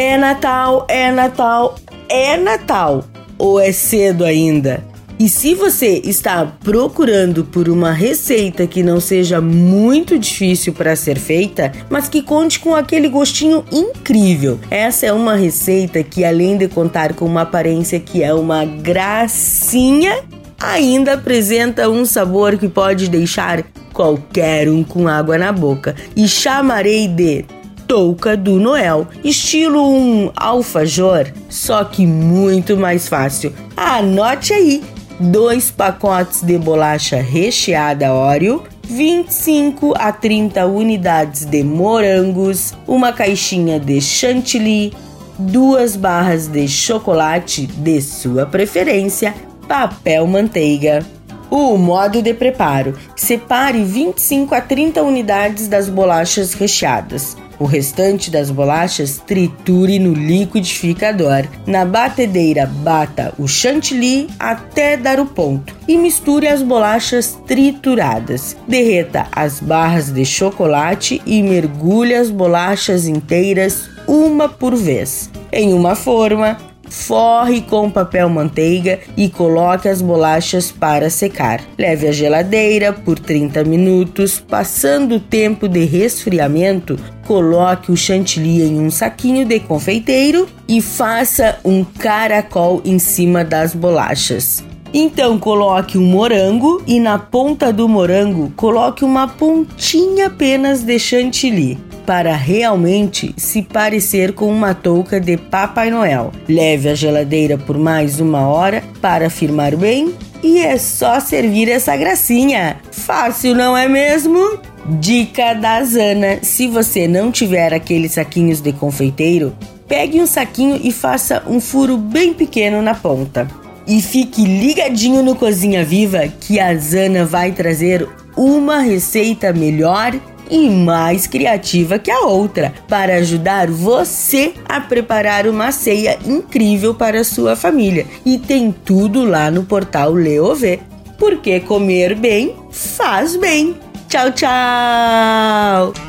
É Natal, é Natal, é Natal. Ou é cedo ainda? E se você está procurando por uma receita que não seja muito difícil para ser feita, mas que conte com aquele gostinho incrível, essa é uma receita que, além de contar com uma aparência que é uma gracinha, ainda apresenta um sabor que pode deixar qualquer um com água na boca. E chamarei de touca do Noel, estilo um alfajor, só que muito mais fácil. Anote aí dois pacotes de bolacha recheada Oreo, 25 a 30 unidades de morangos, uma caixinha de chantilly, duas barras de chocolate de sua preferência, papel manteiga. O modo de preparo: separe 25 a 30 unidades das bolachas recheadas. O restante das bolachas triture no liquidificador. Na batedeira, bata o chantilly até dar o ponto e misture as bolachas trituradas. Derreta as barras de chocolate e mergulhe as bolachas inteiras uma por vez. Em uma forma, Forre com papel manteiga e coloque as bolachas para secar. Leve à geladeira por 30 minutos. Passando o tempo de resfriamento, coloque o chantilly em um saquinho de confeiteiro e faça um caracol em cima das bolachas. Então coloque um morango e na ponta do morango coloque uma pontinha apenas de chantilly para realmente se parecer com uma touca de Papai Noel. Leve à geladeira por mais uma hora para firmar bem e é só servir essa gracinha. Fácil, não é mesmo? Dica da Zana: se você não tiver aqueles saquinhos de confeiteiro, pegue um saquinho e faça um furo bem pequeno na ponta. E fique ligadinho no Cozinha Viva que a Zana vai trazer uma receita melhor e mais criativa que a outra para ajudar você a preparar uma ceia incrível para a sua família. E tem tudo lá no portal Leovê, porque comer bem faz bem. Tchau, tchau!